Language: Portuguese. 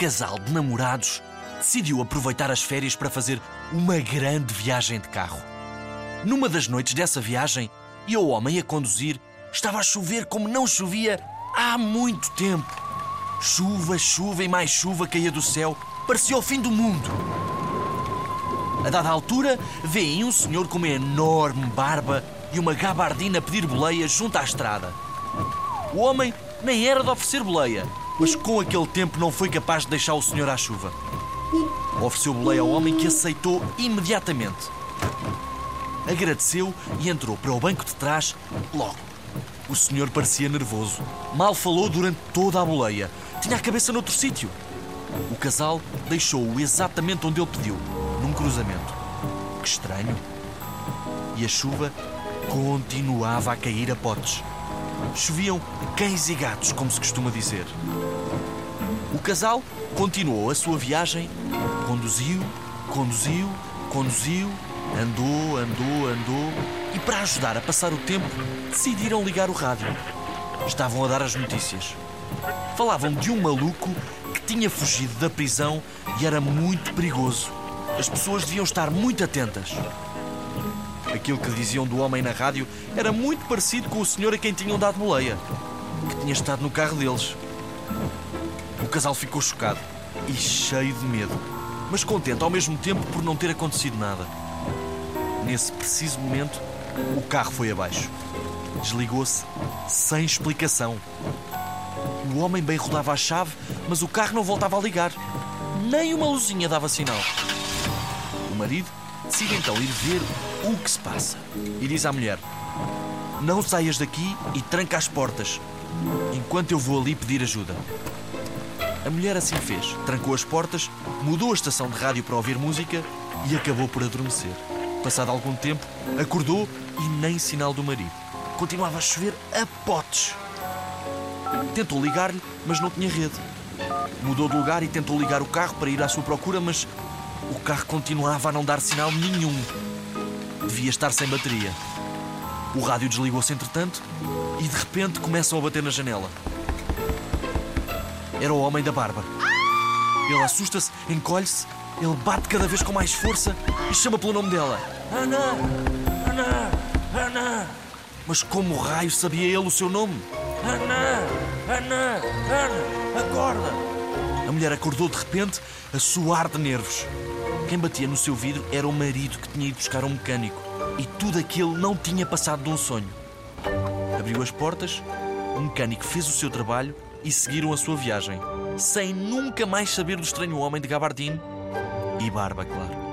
Casal de namorados decidiu aproveitar as férias para fazer uma grande viagem de carro. Numa das noites dessa viagem, e o homem a conduzir, estava a chover como não chovia há muito tempo. Chuva, chuva e mais chuva caía do céu, parecia o fim do mundo. A dada altura, vê um senhor com uma enorme barba e uma gabardina pedir boleia junto à estrada. O homem nem era de oferecer boleia, mas com aquele tempo não foi capaz de deixar o senhor à chuva. Ofereceu boleia ao homem que aceitou imediatamente. Agradeceu e entrou para o banco de trás logo. O senhor parecia nervoso. Mal falou durante toda a boleia. Tinha a cabeça noutro sítio. O casal deixou-o exatamente onde ele pediu, num cruzamento. Que estranho. E a chuva continuava a cair a potes. Choviam cães e gatos, como se costuma dizer. O casal continuou a sua viagem, conduziu, conduziu, conduziu, andou, andou, andou e, para ajudar a passar o tempo, decidiram ligar o rádio. Estavam a dar as notícias. Falavam de um maluco que tinha fugido da prisão e era muito perigoso. As pessoas deviam estar muito atentas. Aquilo que diziam do homem na rádio era muito parecido com o senhor a quem tinham dado boleia, que tinha estado no carro deles. O casal ficou chocado e cheio de medo, mas contente ao mesmo tempo por não ter acontecido nada. Nesse preciso momento, o carro foi abaixo. Desligou-se sem explicação. O homem bem rodava a chave, mas o carro não voltava a ligar. Nem uma luzinha dava sinal. O marido decide então ir ver o que se passa e diz à mulher: Não saias daqui e tranca as portas, enquanto eu vou ali pedir ajuda. A mulher assim fez. Trancou as portas, mudou a estação de rádio para ouvir música e acabou por adormecer. Passado algum tempo, acordou e nem sinal do marido. Continuava a chover a potes. Tentou ligar-lhe, mas não tinha rede. Mudou de lugar e tentou ligar o carro para ir à sua procura, mas o carro continuava a não dar sinal nenhum. Devia estar sem bateria. O rádio desligou-se entretanto e de repente começam a bater na janela. Era o homem da barba. Ele assusta-se, encolhe-se, ele bate cada vez com mais força e chama pelo nome dela. Ana! Ana! Ana! Mas como raio sabia ele o seu nome? Ana! Ana! Ana! Acorda! A mulher acordou de repente a suar de nervos. Quem batia no seu vidro era o marido que tinha ido buscar um mecânico. E tudo aquilo não tinha passado de um sonho. Abriu as portas, o mecânico fez o seu trabalho e seguiram a sua viagem, sem nunca mais saber do estranho homem de gabardine e barba, claro.